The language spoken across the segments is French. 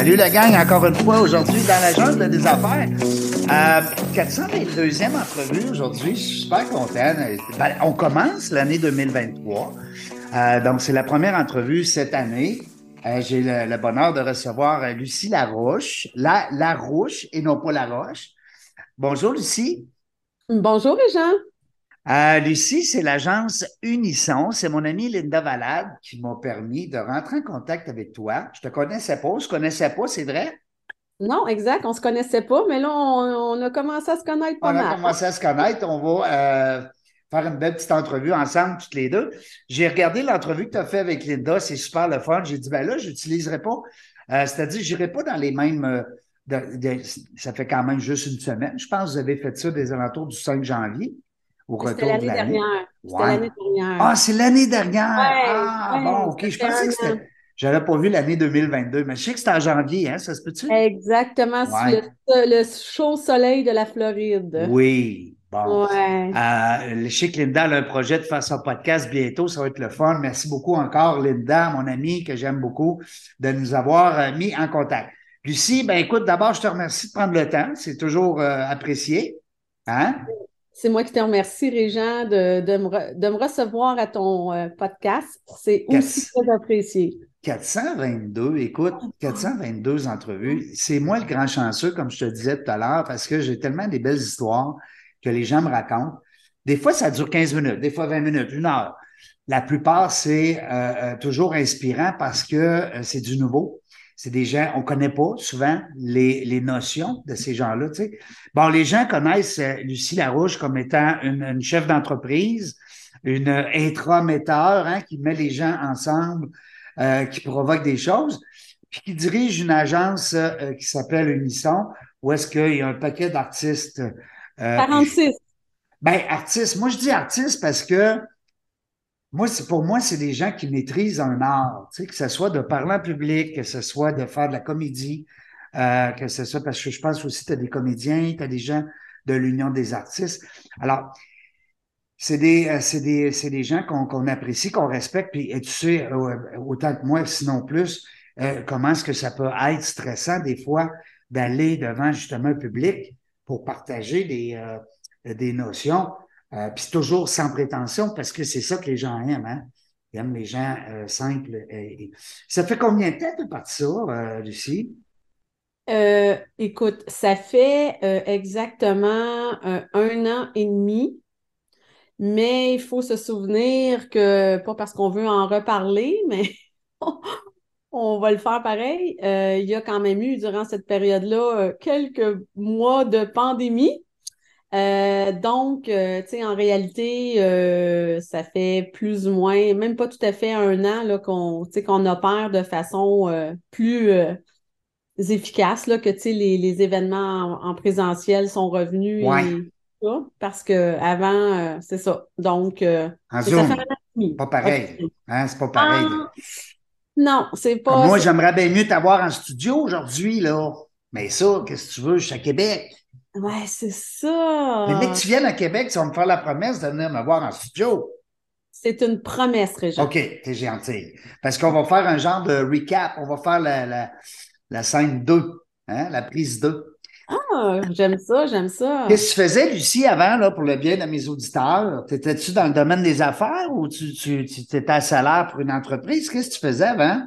Salut la gang, encore une fois aujourd'hui dans la jungle des affaires. Euh, 422e entrevue aujourd'hui, je suis super content. Ben, on commence l'année 2023. Euh, donc, c'est la première entrevue cette année. Euh, J'ai le, bonheur de recevoir euh, Lucie Laroche, la Larouche et non pas Laroche. Bonjour Lucie. Bonjour, Régent. Euh, Lucie, c'est l'agence Unisson. C'est mon amie Linda Valade qui m'a permis de rentrer en contact avec toi. Je te connaissais pas, je connaissais pas, c'est vrai? Non, exact, on se connaissait pas, mais là, on, on a commencé à se connaître pas On a commencé à se connaître. On va euh, faire une belle petite entrevue ensemble, toutes les deux. J'ai regardé l'entrevue que tu as fait avec Linda, c'est super le fun. J'ai dit, ben là, je n'utiliserai pas, euh, c'est-à-dire, je n'irai pas dans les mêmes. de- de- ça fait quand même juste une semaine. Je pense que vous avez fait ça des alentours du 5 janvier, au C'était retour de l'année dernière. C'était Ouais. l'année dernière. Ah, c'est l'année dernière. Ouais, ah, ouais, bon, OK. Je pensais que c'était. J'avais pas vu l'année 2022, mais je sais que c'était en janvier, hein, ça se peut-tu? Exactement, Ouais. le, le chaud soleil de la Floride. Oui. Bon. Euh, je sais que Linda a un projet de faire son podcast bientôt. Ça va être le fun. Merci beaucoup encore, Linda, mon amie que j'aime beaucoup, de nous avoir euh, mis en contact. Lucie, ben écoute, d'abord, je te remercie de prendre le temps. C'est toujours euh, apprécié. Hein? C'est moi qui te remercie, Régent, de, de, me, re- de me recevoir à ton euh, podcast. C'est aussi très apprécié. 422, écoute, 422 entrevues. C'est moi le grand chanceux, comme je te disais tout à l'heure, parce que j'ai tellement des belles histoires que les gens me racontent. Des fois, ça dure 15 minutes, des fois 20 minutes, une heure. La plupart, c'est euh, euh, toujours inspirant parce que euh, c'est du nouveau. C'est des gens, on connaît pas souvent les, les notions de ces gens-là. Tu sais. Bon, les gens connaissent euh, Lucie Larouche comme étant une, une chef d'entreprise, une intrametteur hein, qui met les gens ensemble euh, qui provoque des choses, puis qui dirige une agence euh, qui s'appelle Unisson, où est-ce qu'il y a un paquet d'artistes. euh, 46. ben, artistes. Moi, je dis artistes parce que moi, c'est pour moi, c'est des gens qui maîtrisent un art, tu sais, que ce soit de parler en public, que ce soit de faire de la comédie, euh, que ce soit parce que je pense aussi tu as des comédiens, tu as des gens de l'Union des artistes. Alors, c'est des, euh, des, des gens qu'on qu'on apprécie, qu'on respecte, puis et tu sais, euh, autant que moi, sinon plus, euh, comment est-ce que ça peut être stressant des fois d'aller devant justement un public pour partager des, euh, des notions, euh, puis toujours sans prétention parce que c'est ça que les gens aiment, hein? Ils aiment les gens euh, simples. Ça fait combien de temps que tu parti ça, euh, Lucie? Euh, écoute, ça fait exactement un an et demi, mais il faut se souvenir que, pas parce qu'on veut en reparler, mais on va le faire pareil. Il y a quand même eu, durant cette période-là, quelques mois de pandémie. Euh, donc, euh, tu sais, en réalité, euh, ça fait plus ou moins, même pas tout à fait un an là, qu'on, qu'on opère de façon plus efficace, là, que tu sais, les, les événements en, en présentiel sont revenus Ouais. et parce que avant, c'est ça. Donc, En ça Zoom. fait. Pas pareil. Hein, c'est pas pareil. Ah, non, c'est pas. moi, j'aimerais bien mieux t'avoir en studio aujourd'hui, là. Mais ça, qu'est-ce que tu veux? Je suis à Québec. Ouais, c'est ça. Mais dès que tu viennes à Québec, tu vas me faire la promesse de venir me voir en studio. C'est une promesse, Régent. OK, t'es gentil. Parce qu'on va faire un genre de recap. On va faire la, la, la scène 2, hein, la prise 2. Ah, j'aime ça, j'aime ça. Qu'est-ce que tu faisais, Lucie, avant, là, pour le bien de mes auditeurs? T'étais-tu dans le domaine des affaires ou tu, tu, tu étais à salaire pour une entreprise? Qu'est-ce que tu faisais avant?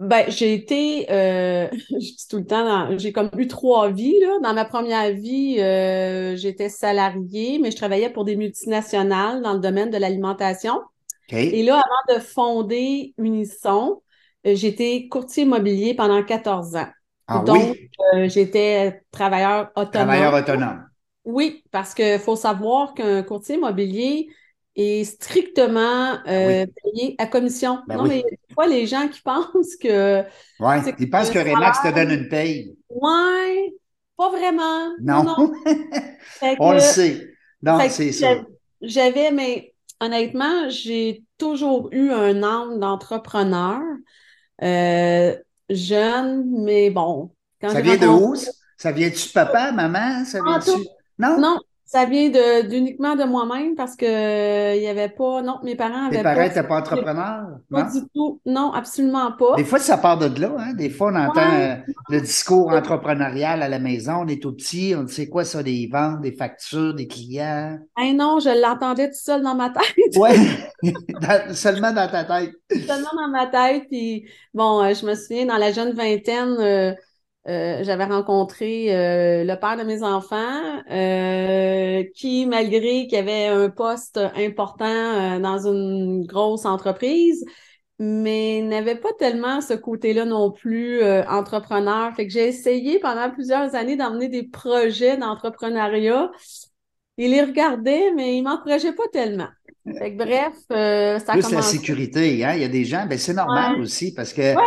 Ben, j'ai été, euh, je dis tout le temps, dans- j'ai comme eu trois vies, là. Dans ma première vie, euh, j'étais salariée, mais je travaillais pour des multinationales dans le domaine de l'alimentation. OK. Et là, avant de fonder Unisson, euh, j'étais courtier immobilier pendant 14 ans. Ah Donc, oui, euh, j'étais travailleur autonome. travailleur autonome. Oui, parce qu'il faut savoir qu'un courtier immobilier, est strictement Ah euh, payé à commission. Ben non, oui. mais des fois, les gens qui pensent que. C'est Ils pensent que que Remax te donne une paye. ouais, pas vraiment. Non. On que- le sait. Non, c'est ça. j'avais- mais honnêtement, j'ai toujours eu un âme d'entrepreneur. Euh, jeune, mais bon. Quand Ça vient de où? Ça vient-tu de papa, maman? Ça Ah, vient-tu? Non? Non, ça vient de d'uniquement de moi-même parce que euh, il y avait pas. Non, mes parents Tes avaient parents pas. n'étaient pas entrepreneurs? Pas Non? du tout. Non, absolument pas. Des fois, ça part de là. Hein? Des fois, on entend Ouais. euh, le discours entrepreneurial à la maison. On est tout petit. On sait quoi ça, des ventes, des factures, des clients. Hey non, je l'entendais tout seul dans ma tête. Dans- seulement dans ta tête. Seulement dans ma tête. Puis bon, euh, je me souviens, dans la jeune vingtaine, euh, euh, j'avais rencontré euh, le père de mes enfants, euh, qui, malgré qu'il avait un poste important dans une grosse entreprise, mais n'avait pas tellement ce côté-là non plus entrepreneur. Fait que j'ai essayé pendant plusieurs années d'emmener des projets d'entrepreneuriat. Il les regardait, mais il m'encourageait pas tellement. Fait que bref, ça a Plus la sécurité, hein? Il y a des gens, ben c'est normal Ouais. aussi parce que Ouais.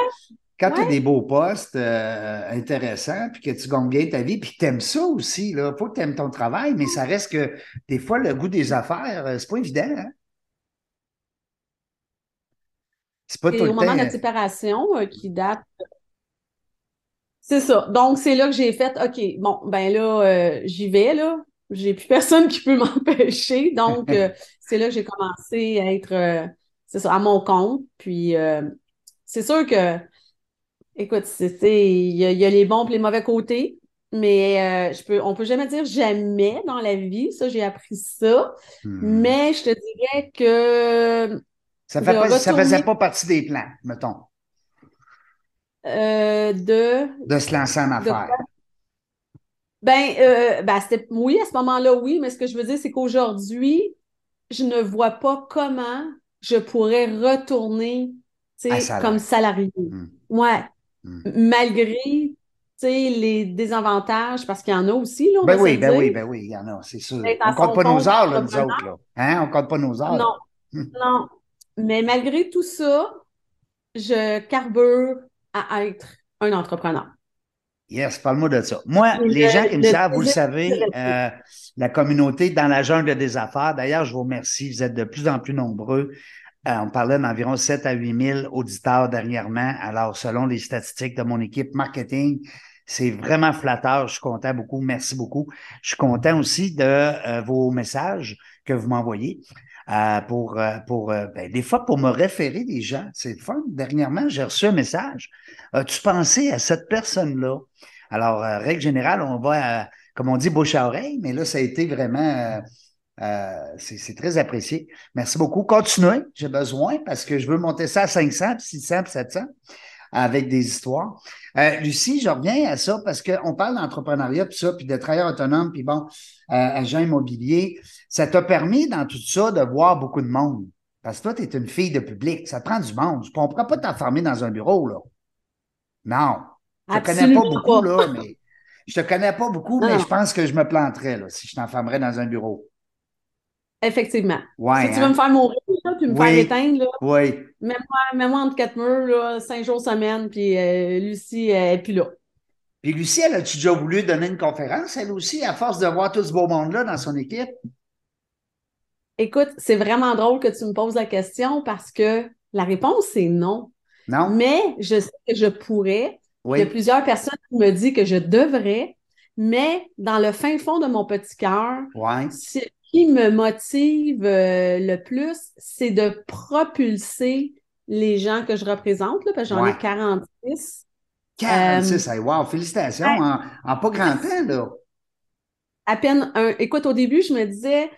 Quand tu as des beaux postes euh, intéressants, puis que tu gagnes bien ta vie, puis que tu aimes ça aussi, là, faut que tu aimes ton travail, mais ça reste que des fois, le goût des affaires, euh, c'est pas évident. Hein? C'est pas tout au le moment de temps. notre séparation, euh, qui date. C'est ça. Donc, c'est là que j'ai fait, OK, bon, ben là, euh, j'y vais, là. J'ai plus personne qui peut m'empêcher. Donc, euh, c'est là que j'ai commencé à être, euh, c'est ça, à mon compte. Puis, euh, c'est sûr que, écoute, il y a, il y a les bons et les mauvais côtés. Mais euh, je peux, on peut jamais dire jamais dans la vie. Ça, j'ai appris ça. Hmm. Mais je te dirais que Ça retourner- faisait pas partie des plans, mettons, euh, de de se lancer en affaires. Ben, euh, ben c'était, oui, à ce moment-là, oui, mais ce que je veux dire, c'est qu'aujourd'hui, je ne vois pas comment je pourrais retourner, comme salarié. Hmm. Ouais. Hmm. Malgré, les désavantages, parce qu'il y en a aussi, là, on Ben va oui, ben dire. oui, ben oui, il y en a, c'est sûr. On compte son pas nos compte heures, là, nous autres, là. Hein? On compte pas nos heures. Non, Hmm. non. Mais malgré tout ça, je carbure à être un entrepreneur. Yes, parle-moi de ça. Moi, Le- les gens qui me le savent, vous le savez, euh, la communauté dans la jungle des affaires. D'ailleurs, je vous remercie. Vous êtes de plus en plus nombreux. Euh, on parlait d'environ 7 à 8 000 auditeurs dernièrement. Alors, selon les statistiques de mon équipe marketing, c'est vraiment flatteur. Je suis content beaucoup. Merci beaucoup. Je suis content aussi de euh, vos messages que vous m'envoyez. euh, pour, euh, pour ben, des fois, pour me référer des gens. C'est fun. Dernièrement, j'ai reçu un message. As-tu pensé à cette personne-là? Alors, règle générale, on va, comme on dit, bouche à oreille, mais là, ça a été vraiment, euh, c'est très apprécié. Merci beaucoup. Continuez, j'ai besoin parce que je veux monter ça à 500, puis 600, puis 700 avec des histoires. Euh, Lucie, je reviens à ça parce qu'on parle d'entrepreneuriat, puis ça, puis de travailleurs autonomes, puis bon, euh, agent immobilier. Ça t'a permis dans tout ça de voir beaucoup de monde. Parce que toi, tu es une fille de public, ça te prend du monde. On ne pourra pas t'enfermer dans un bureau, là. Non. Je te connais pas beaucoup, pas. là, mais je te connais pas beaucoup, Non, mais je pense que je me planterais, là, si je t'enfermerais dans un bureau. Effectivement. Ouais. Si tu hein? veux me faire mourir, là, puis me Oui. faire éteindre, là, Oui. mets-moi mets-moi entre quatre murs, là, cinq jours semaine, puis euh, Lucie, elle est plus là. Puis Lucie, elle a-tu déjà voulu donner une conférence, elle aussi, à force de voir tout ce beau monde-là dans son équipe? Écoute, c'est vraiment drôle que tu me poses la question parce que la réponse, c'est non. Non? Mais je sais que je pourrais. Il y a plusieurs personnes qui me disent que je devrais, mais dans le fin fond de mon petit cœur, Ouais. ce qui me motive euh, le plus, c'est de propulser les gens que je représente, là, parce que j'en Ouais. ai 46. 46, hey, wow, félicitations. ouais. En, en pas grand temps, là. À peine un. Écoute, au début, je me disais,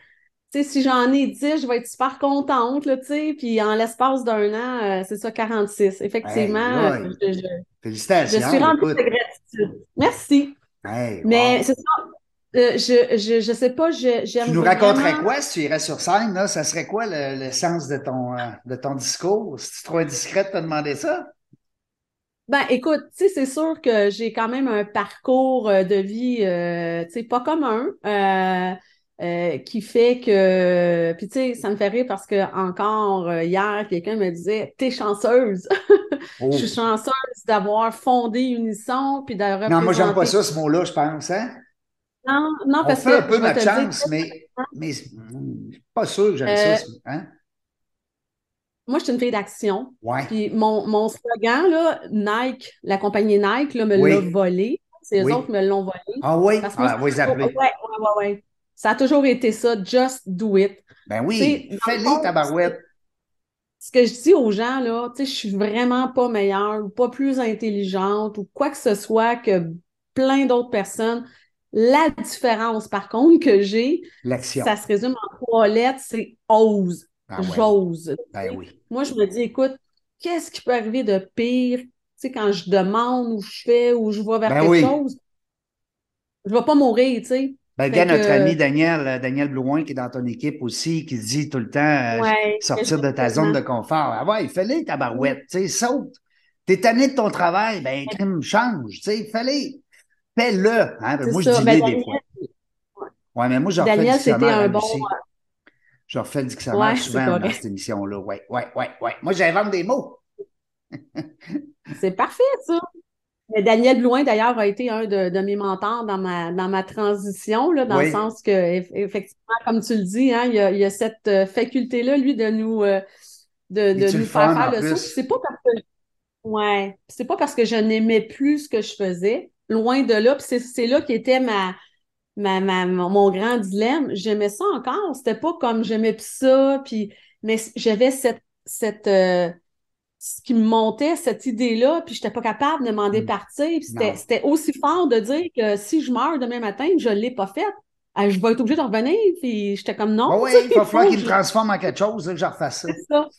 tu sais, si j'en ai 10, je vais être super contente, là, tu sais, puis en l'espace d'un an, euh, c'est ça, 46. Effectivement, euh, je, je- je Félicitations. suis remplie écoute. de gratitude. Merci. Hey, Mais c'est ça. Euh, je, je, je sais pas, je- j'aime Tu nous raconterais quoi si tu irais sur scène, là? Ça serait quoi le, le sens de ton, euh, de ton discours? Si tu trop indiscret de te demander ça? Ben, écoute, tu sais, c'est sûr que j'ai quand même un parcours euh, de vie, euh, tu sais, pas commun. Qui fait que. Puis, tu sais, ça me fait rire parce que encore hier, quelqu'un me disait T'es chanceuse. Je suis oh. chanceuse d'avoir fondé Unisson puis d'avoir. Non, moi, j'aime pas ça, ce mot-là, je pense. Hein? Non, non, On parce fait que. un peu dire- chance, mais, mais hmm, je suis pas sûr que j'aime Euh, ça. Hein? Moi, je suis une fille d'action. Ouais. Puis mon, mon slogan, là, Nike, la compagnie Nike, là, me Oui. l'a volé. C'est eux Oui. autres qui me l'ont volé. Ah oui? Parce que moi, vous les Ouais, appelez. ouais, ouais, ouais. Ça a toujours été ça, just do it. Ben oui, dans le fais-les, fond, tabarouette. Ce que je dis aux gens, là, tu sais, je suis vraiment pas meilleure ou pas plus intelligente ou quoi que ce soit que plein d'autres personnes. La différence, par contre, que j'ai, ça se résume en trois lettres, c'est ose, Ah ouais. j'ose. Ben oui. Moi, je me dis, écoute, qu'est-ce qui peut arriver de pire, tu sais, quand je demande ou je fais ou je vais vers Ben quelque oui. chose? Je vais pas mourir, tu sais. Ben, regarde notre ami Daniel, euh, Daniel Blouin, qui est dans ton équipe aussi, qui dit tout le temps euh, Ouais, sortir de ta zone de confort. Ah ouais, fais-les, tabarouette, tu sais, saute. T'es tanné de ton travail, ben, crime, change, tu sais, fais-les. Fais-le. Hein? Ben, moi, je dis Ben, des fois. Ouais, mais moi, je refais le dictionnaire un bon. Je refais le dictionnaire Ouais, souvent dans cette émission-là. Ouais, ouais, ouais, ouais. Moi, j'invente des mots. C'est parfait, ça. Mais Daniel Blouin, d'ailleurs, a été un de, de mes mentors dans ma, dans ma transition, là, dans Oui. le sens que, eff- effectivement, comme tu le dis, hein, il y a, il y a cette euh, faculté-là, lui, de nous, euh, de, nous faire faire le saut. C'est pas parce que, ouais, c'est pas parce que je n'aimais plus ce que je faisais, loin de là. Puis c'est, là qui était ma, ma, ma, mon grand dilemme. J'aimais ça encore. C'était pas comme j'aimais plus ça, puis, mais j'avais cette, cette, euh, ce qui me montait, cette idée-là, puis j'étais pas capable de m'en Mm. départir. C'était, aussi fort de dire que si je meurs demain matin, je l'ai pas fait, euh, je vais être obligée de revenir. Puis j'étais comme non. Oui, tu sais, il va falloir qu'il me je- transforme en quelque chose, que je refasse ça.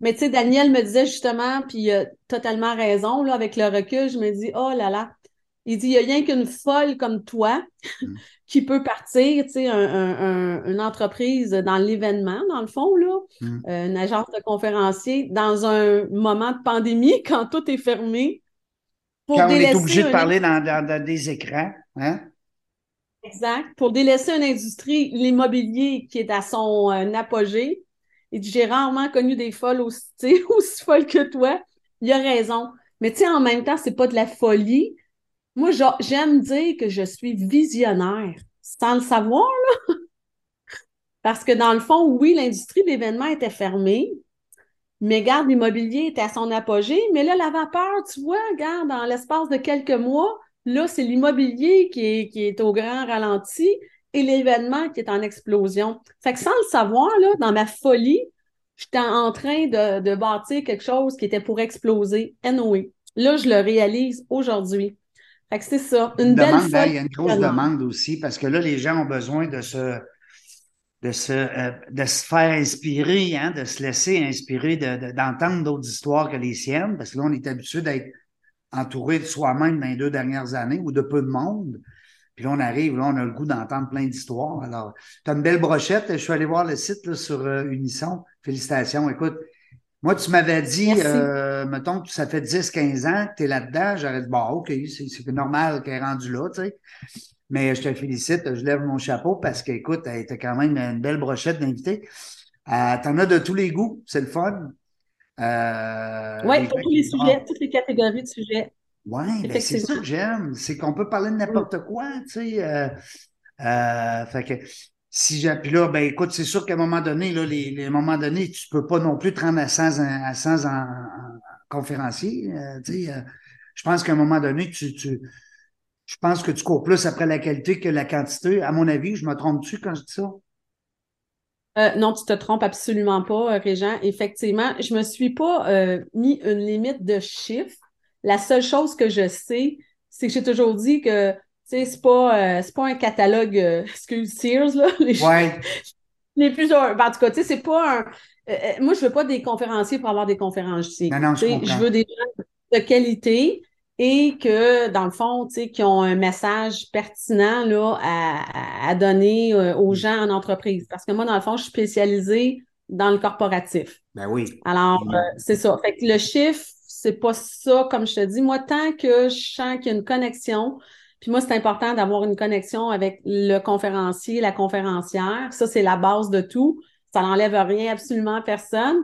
Mais tu sais, Daniel me disait justement, puis il a totalement raison, là, avec le recul, je me dis, oh là là. Il dit, il n'y a rien qu'une folle comme toi Mm. qui peut partir, tu sais, un- un- un- une entreprise dans l'événement, dans le fond, là, Mm. euh, une agence de conférenciers, dans un moment de pandémie, quand tout est fermé, pour Quand on est obligé de parler dans, dans- dans des écrans, hein? Exact. Pour délaisser une industrie, l'immobilier qui est à son euh, apogée, il dit, j'ai rarement connu des folles aussi, aussi folles que toi. Il a raison. Mais tu sais, en même temps, c'est pas de la folie. Moi, j'a- j'aime dire que je suis visionnaire, sans le savoir, là. Parce que dans le fond, oui, l'industrie de l'événement était fermée, mais garde, l'immobilier était à son apogée. Mais là, la vapeur, tu vois, regarde, dans l'espace de quelques mois, là, c'est l'immobilier qui est, au grand ralenti et l'événement qui est en explosion. Fait que sans le savoir, là, dans ma folie, j'étais en train de, de bâtir quelque chose qui était pour exploser. Anyway, là, je le réalise aujourd'hui. Fait que c'est ça, une belle demande, il y a une grosse demande aussi, parce que là, les gens ont besoin de se, de se, euh, de se faire inspirer, hein, de se laisser inspirer, de- de- d'entendre d'autres histoires que les siennes, parce que là, on est habitué d'être entouré de soi-même dans les deux dernières années ou de peu de monde. Puis là, on arrive, là, on a le goût d'entendre plein d'histoires. Alors, tu as une belle brochette. Je suis allé voir le site là, sur euh, Unisson. Félicitations. Écoute, moi, tu m'avais dit, euh, mettons que ça fait 10-15 ans que tu es là-dedans. J'aurais dit, bon, OK, c'est normal qu'elle est rendue là, tu sais. Mais je te félicite, je lève mon chapeau parce que, écoute, tu as quand même une belle brochette d'invités. Euh, T'en as de tous les goûts, c'est le fun. Euh, Oui, pour tous les sujets, toutes les catégories de sujets. Ouais, ben c'est ça que j'aime. C'est qu'on peut parler de n'importe quoi, tu sais. Euh, fait que si. Puis là, ben écoute, c'est sûr qu'à un moment donné, là, les, les moments donnés, tu peux pas non plus te rendre à 100, en- à 100 en, en conférencier. euh, euh, je pense qu'à un moment donné, tu, tu, je pense que tu cours plus après la qualité que la quantité. À mon avis, je me trompe-tu quand je dis ça? Euh, non, tu te trompes absolument pas, Régent. Effectivement, je me suis pas mis une limite de chiffres. La seule chose que je sais, c'est que j'ai toujours dit que sais, c'est pas, euh, pas un catalogue, euh, excuse Sears, là, les, Ouais, les plus. ben, en tout cas, tu sais, c'est pas un. euh, moi, je veux pas des conférenciers pour avoir des conférenciers. Non, non, je veux des gens de qualité et que, dans le fond, tu sais, qui ont un message pertinent là, à, à- donner aux gens en entreprise. Parce que moi, dans le fond, je suis spécialisée dans le corporatif. ben oui. Alors, Mm. euh, c'est ça. Fait que le chiffre, c'est pas ça, comme je te dis. Moi, tant que je sens qu'il y a une connexion, Puis moi, c'est important d'avoir une connexion avec le conférencier, la conférencière. Ça, c'est la base de tout. Ça n'enlève rien absolument à personne.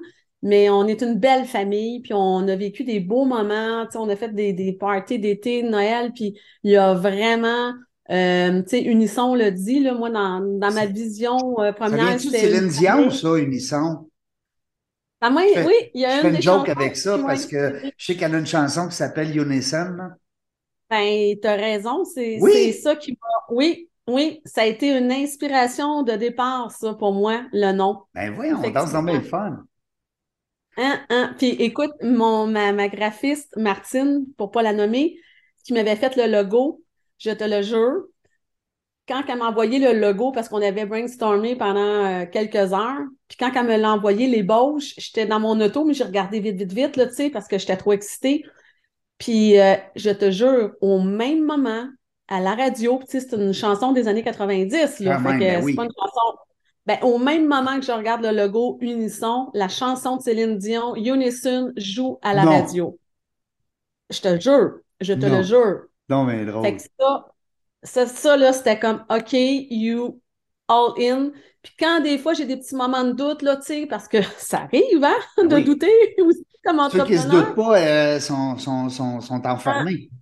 Mais on est une belle famille, puis on a vécu des beaux moments. On a fait des, des parties d'été, de Noël, puis il y a vraiment euh, tu sais, Unisson le dit, là, moi, dans, dans ma vision euh, première. Ça Céline Dion, ça, Unisson? Ah, moi, oui, il y a je une, fais une joke avec ça parce que je sais qu'elle a une chanson qui s'appelle Unison. Là. Ben, t'as raison, c'est ça qui m'a. Oui, oui, ça a été une inspiration de départ, ça, pour moi, le nom. Ben oui, on danse dans le fun. Hein, hein. Puis écoute, mon, ma, ma graphiste, Martine, pour pas la nommer, qui m'avait fait le logo, je te le jure, quand elle m'a envoyé le logo, parce qu'on avait brainstormé pendant euh, quelques heures, puis quand elle me l'a envoyé, les l'ébauche, j'étais dans mon auto, mais j'ai regardé vite, vite, vite, là, tu sais, parce que j'étais trop excitée. Puis euh, je te jure, au même moment, à la radio, tu sais, c'est une chanson des années 90, là, fait que ben c'est pas une chanson... Ben, au même moment que je regarde le logo Unisson, la chanson de Céline Dion, Unison, joue à la radio. Je te jure, je te le jure. Non, mais drôle. Fait que ça, ça, là, c'était comme OK, you all in. Puis quand des fois j'ai des petits moments de doute, là, tu sais, parce que ça arrive, hein, de douter aussi comme entrepreneur. Ceux qui se doutent pas euh, sont, sont, sont, sont, enfermés. Ah.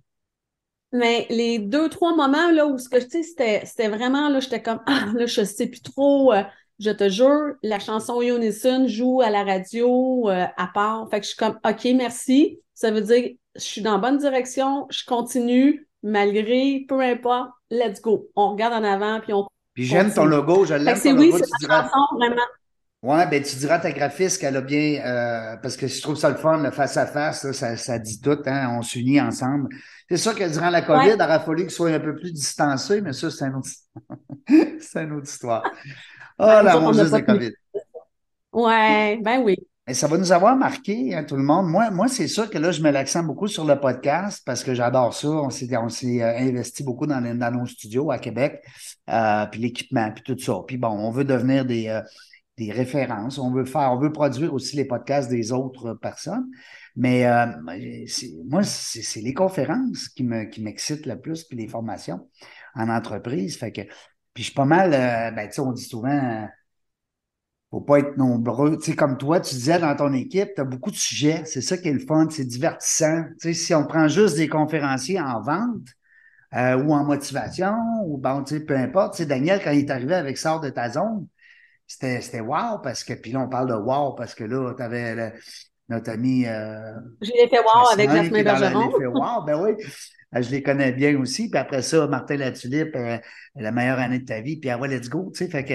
Mais les deux, trois moments là où ce que tu sais, c'était vraiment là, j'étais comme Ah, là, je sais plus trop. Euh, je te jure, la chanson Unison joue à la radio euh, à part. Fait que je suis comme OK, merci. Ça veut dire je suis dans la bonne direction, je continue, malgré, peu importe, let's go. On regarde en avant, puis on. Puis j'aime ton logo, je l'aime. C'est oui, c'est diras... vraiment. Ouais, ben tu diras à ta graphiste qu'elle a bien, euh, parce que je trouve ça le fun, le face-à-face, ça, ça, dit tout, hein, on s'unit ensemble. C'est sûr que durant la COVID, il aurait fallu qu'il soit un peu plus distancé, mais ça, c'est un autre... c'est une autre histoire. Oh, la mongeuse de COVID. Ouais, ben oui. Et ça va nous avoir marqué, hein, tout le monde. Moi, moi c'est sûr que là, je mets l'accent beaucoup sur le podcast parce que j'adore ça. On s'est, on s'est euh, investi beaucoup dans, dans, nos studios à Québec, euh, puis l'équipement, puis tout ça. Puis bon, on veut devenir des, euh, des références. On veut faire, on veut produire aussi les podcasts des autres personnes. Mais euh, moi, c'est, les conférences qui, me, qui m'excitent le plus, puis les formations en entreprise. Fait que, puis je suis pas mal, ben, tu sais, on dit souvent faut pas être nombreux. Tu sais, comme toi, tu disais dans ton équipe, tu as beaucoup de sujets. C'est ça qui est le fun, c'est divertissant. Tu sais, si on prend juste des conférenciers en vente euh, ou en motivation, ou bon, tu sais, peu importe. Tu sais, Daniel, quand il est arrivé avec Sort de ta zone, c'était, c'était wow parce que, puis là, on parle de wow parce que là, tu avais notre ami. Euh, J'ai l'effet wow avec Jasmin Bergeron. L'effet wow, ben oui. Euh, je les connais bien aussi. Puis après ça, Martin Latulippe, euh, la meilleure année de ta vie. Puis ah ouais, let's go. Tu sais, fait que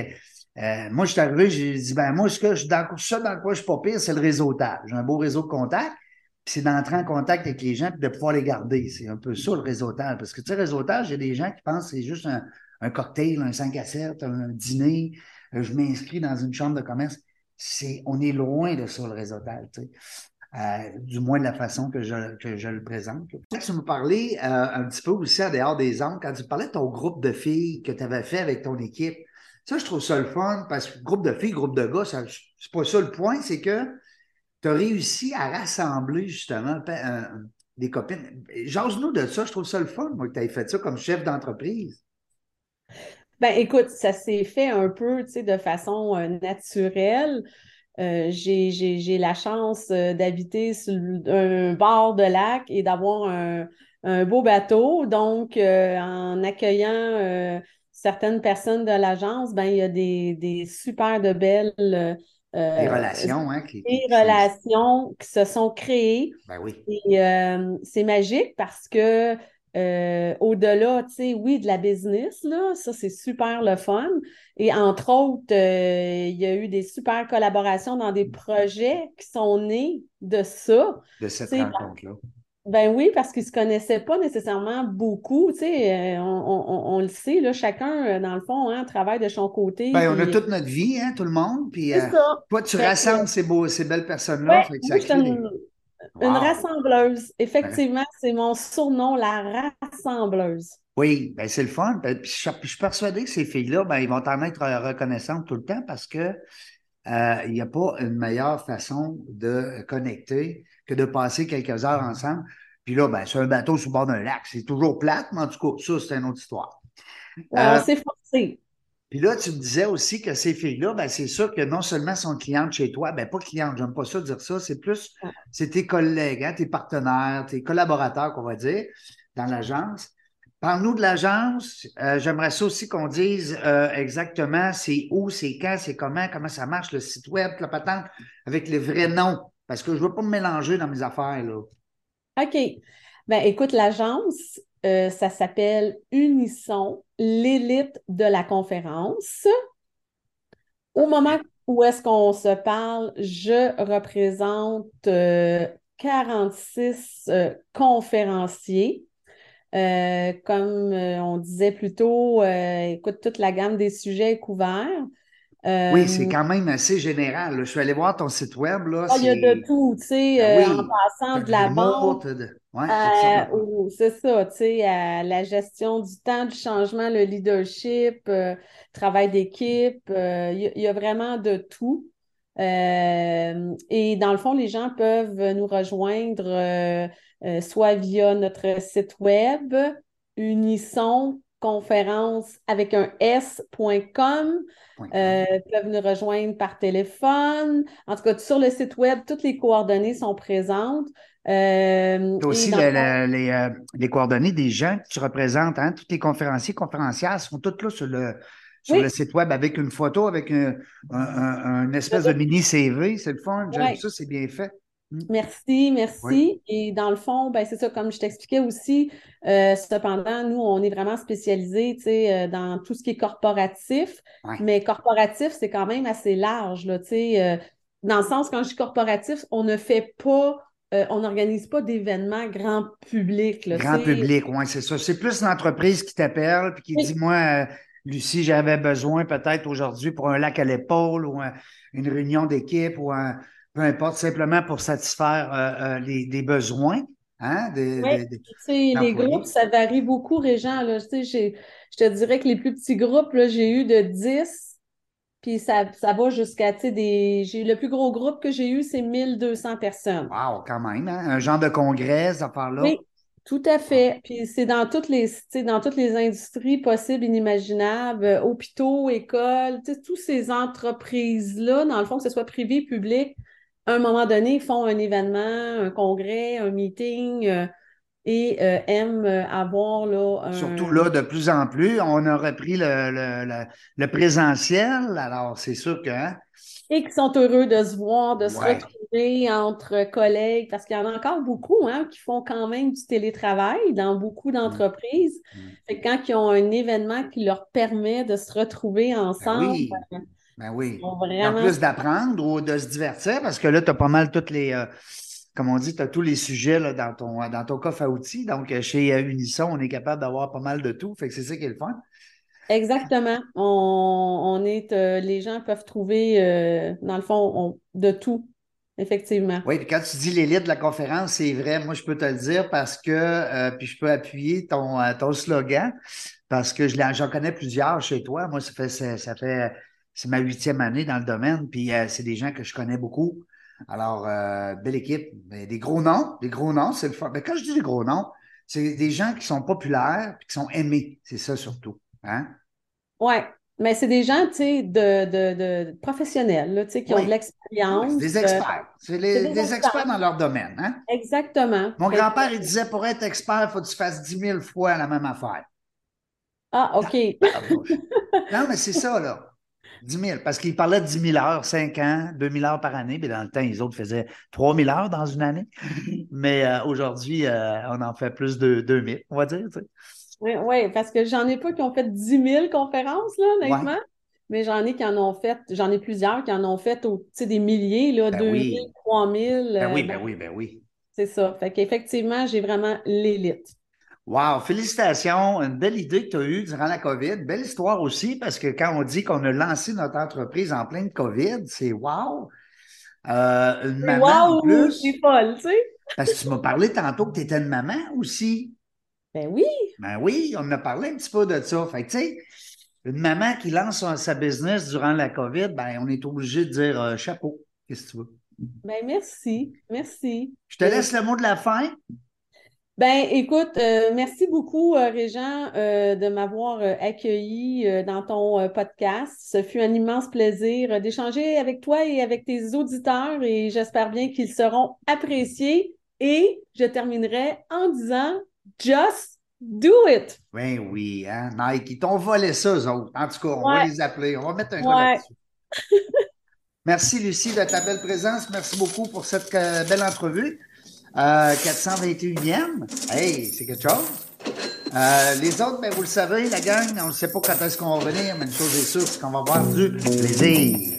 euh, moi, je suis arrivé, j'ai dit, ben, moi, ce que je, dans, ça dans quoi je suis pas pire, c'est le réseautage. J'ai un beau réseau de contacts, puis c'est d'entrer en contact avec les gens, puis de pouvoir les garder. C'est un peu ça, le réseautage. Parce que, tu sais, réseautage, il y a des gens qui pensent que c'est juste un, cocktail, un 5 à 7, un dîner, je m'inscris dans une chambre de commerce. C'est, on est loin de ça, le réseautage, tu. Euh, du moins de la façon que je, que je le présente. Tu me parlais un petit peu aussi en dehors des angles, quand tu parlais de ton groupe de filles que tu avais fait avec ton équipe. Ça, je trouve ça le fun parce que groupe de filles, groupe de gars, c'est pas ça le point, c'est que tu as réussi à rassembler justement euh, des copines. Jase-nous de ça, je trouve ça le fun, moi, que tu aies fait ça comme chef d'entreprise. Ben écoute, ça s'est fait un peu, tu sais, de façon euh, naturelle. Euh, j'ai la chance d'habiter sur un bord de lac et d'avoir un, un, beau bateau. Donc, en accueillant certaines personnes de l'agence, ben, il y a des, des super de belles euh, des relations, hein, qui, des relations qui se sont créées. Ben oui. Et euh, c'est magique parce que euh, au-delà, tu sais, oui, de la business, là, ça c'est super le fun. Et entre autres, il y a eu des super collaborations dans des projets qui sont nés de ça. De cette rencontre-là. Ben oui, parce qu'ils ne se connaissaient pas nécessairement beaucoup. Tu sais, euh, on, le sait, là, chacun, euh, dans le fond, hein, travaille de son côté. Ben, on a toute notre vie, hein, tout le monde. Puis, euh, toi, tu rassembles ces, beaux, ces belles personnes-là. Une, rassembleuse. Effectivement, c'est mon surnom, la rassembleuse. Oui, ben c'est le fun. Ben, puis, je, suis persuadé que ces filles-là, ben, ils vont en être reconnaissantes tout le temps parce que il n'y a pas une meilleure façon de connecter que de passer quelques heures ensemble. Puis là, ben, c'est un bateau sur le bord d'un lac. C'est toujours plate, mais en tout cas, ça, c'est une autre histoire. Ouais, on s'est forcé. Puis là, tu me disais aussi que ces filles-là, ben, c'est sûr que non seulement sont clientes chez toi, ben pas clientes, j'aime pas ça dire ça, c'est plus, c'est tes collègues, hein, tes partenaires, tes collaborateurs, qu'on va dire, dans l'agence. Parle-nous de l'agence. Euh, j'aimerais ça aussi qu'on dise euh, exactement c'est où, c'est quand, c'est comment, comment ça marche, le site web, la patente, avec les vrais noms. Parce que je ne veux pas me mélanger dans mes affaires, là. OK. Ben, écoute, l'agence, euh, ça s'appelle Unisson, l'élite de la conférence. Au moment où est-ce qu'on se parle, je représente 46 conférenciers euh, comme euh, on disait plus tôt, euh, écoute, toute la gamme des sujets est couverte. Oui, c'est quand même assez général. Je suis allé voir ton site web. Là, ah, il y a de tout, tu sais, ben en passant de la vente. c'est ça, tu sais, à la gestion du temps, du changement, le leadership, travail d'équipe. il y, a vraiment de tout. et dans le fond, les gens peuvent nous rejoindre euh, soit via notre site web, Unisson conférence avec un s.com. Euh, peuvent nous rejoindre par téléphone. En tout cas, sur le site web, toutes les coordonnées sont présentes. Euh, aussi les, les, coordonnées des gens que tu représentes, hein? tous les conférenciers, conférencières sont toutes là sur le, sur le site web avec une photo, avec un, un, espèce de mini CV. C'est le fun. J'aime ça, c'est bien fait. Mm. Merci, merci. Et dans le fond, ben, c'est ça, comme je t'expliquais aussi, euh, cependant, nous, on est vraiment spécialisés euh, dans tout ce qui est corporatif, mais corporatif, c'est quand même assez large. Là, euh, dans le sens, quand je dis corporatif, on ne fait pas, on n'organise pas d'événements grand public. Là, grand public, oui, c'est ça. C'est plus l'entreprise qui t'appelle et qui dit Moi, Lucie, j'avais besoin peut-être aujourd'hui pour un lac à l'épaule ou une réunion d'équipe ou un peu importe, simplement pour satisfaire euh, euh, les, des besoins. Hein, oui, les groupes, ça varie beaucoup, Régent. Là. Je te dirais que les plus petits groupes, j'ai eu de 10, puis ça, ça va jusqu'à des. J'ai le plus gros groupe que j'ai eu, c'est 1200 personnes. Wow, quand même, hein? un genre de congrès, ça part là? Oui, tout à fait. Puis c'est dans toutes les dans toutes les industries possibles, inimaginables, euh, hôpitaux, écoles, toutes ces entreprises-là, dans le fond, que ce soit privé, public, à un moment donné, ils font un événement, un congrès, un meeting euh, et euh, aiment euh, avoir là. Surtout là, de plus en plus, on a repris le, présentiel. Alors, c'est sûr que. Hein, et qui sont heureux de se voir, de se retrouver entre collègues, parce qu'il y en a encore beaucoup hein, qui font quand même du télétravail dans beaucoup d'entreprises. Mmh. quand ils ont un événement qui leur permet de se retrouver ben ensemble, ben, ben oui. En plus d'apprendre ou de se divertir, parce que là, tu as pas mal toutes les. Euh, comme on dit, tu as tous les sujets là, dans, ton, dans ton coffre à outils. Donc, euh, chez Unisson, on est capable d'avoir pas mal de tout. Fait que c'est ça qui est le fun. Exactement. On, est, euh, les gens peuvent trouver, dans le fond, de tout, effectivement. Oui, puis quand tu dis l'élite de la conférence, c'est vrai, moi je peux te le dire parce que, puis je peux appuyer ton, ton slogan, parce que j'en connais plusieurs chez toi. Moi, ça fait, ça fait c'est ma huitième année dans le domaine, puis euh, c'est des gens que je connais beaucoup. Alors, euh, belle équipe, des gros noms, des gros noms, c'est le fun. Mais quand je dis des gros noms, c'est des gens qui sont populaires et qui sont aimés. C'est ça surtout. Hein? Oui, mais c'est des gens, tu sais, de, de, de, professionnels, tu sais, qui ont de l'expérience. des experts. C'est des, experts. dans leur domaine. Hein? Exactement. Mon grand-père, il disait, pour être expert, il faut que tu fasses 10 000 fois la même affaire. Ah, OK. non, mais c'est ça, là. 10 000, parce qu'il parlait de 10 000 heures, 5 ans, 2 000 heures par année, mais dans le temps, les autres faisaient 3 000 heures dans une année. Mais euh, aujourd'hui, euh, on en fait plus de 2 000, on va dire. Oui, ouais, parce que j'en ai pas qui ont fait 10 000 conférences, là, honnêtement. Mais j'en ai qui en ont fait, j'en ai plusieurs qui en ont fait au, des milliers, là, 2 000, 3 000. Ben oui, ben oui, ben oui. C'est ça. Fait qu'effectivement, j'ai vraiment l'élite. Wow, félicitations. Une belle idée que tu as eue durant la COVID. Belle histoire aussi, parce que quand on dit qu'on a lancé notre entreprise en pleine COVID, c'est wow. Euh, une maman wow, plus. c'est folle, tu sais. Parce que tu m'as parlé tantôt que tu étais une maman aussi. Ben oui. Ben oui, on a parlé un petit peu de ça. Fait que, tu sais, une maman qui lance sa business durant la COVID, ben, on est obligé de dire euh, chapeau. Qu'est-ce que tu veux? Ben merci, merci. Je te laisse le mot de la fin. Ben, écoute, euh, merci beaucoup, euh, Régent, euh, de m'avoir euh, accueilli dans ton podcast. Ce fut un immense plaisir d'échanger avec toi et avec tes auditeurs et j'espère bien qu'ils seront appréciés. Et je terminerai en disant Just do it! Ben oui, hein? Nike, ils t'ont volé ça, eux autres. En tout cas, on va les appeler. On va mettre un Ouais. là-dessus. Merci, Lucie, de ta belle présence. Merci beaucoup pour cette belle entrevue. Euh, 421e. Hey, c'est quelque chose. Euh, les autres, ben, vous le savez, la gang, on ne sait pas quand est-ce qu'on va venir, mais une chose est sûre, c'est qu'on va avoir du plaisir.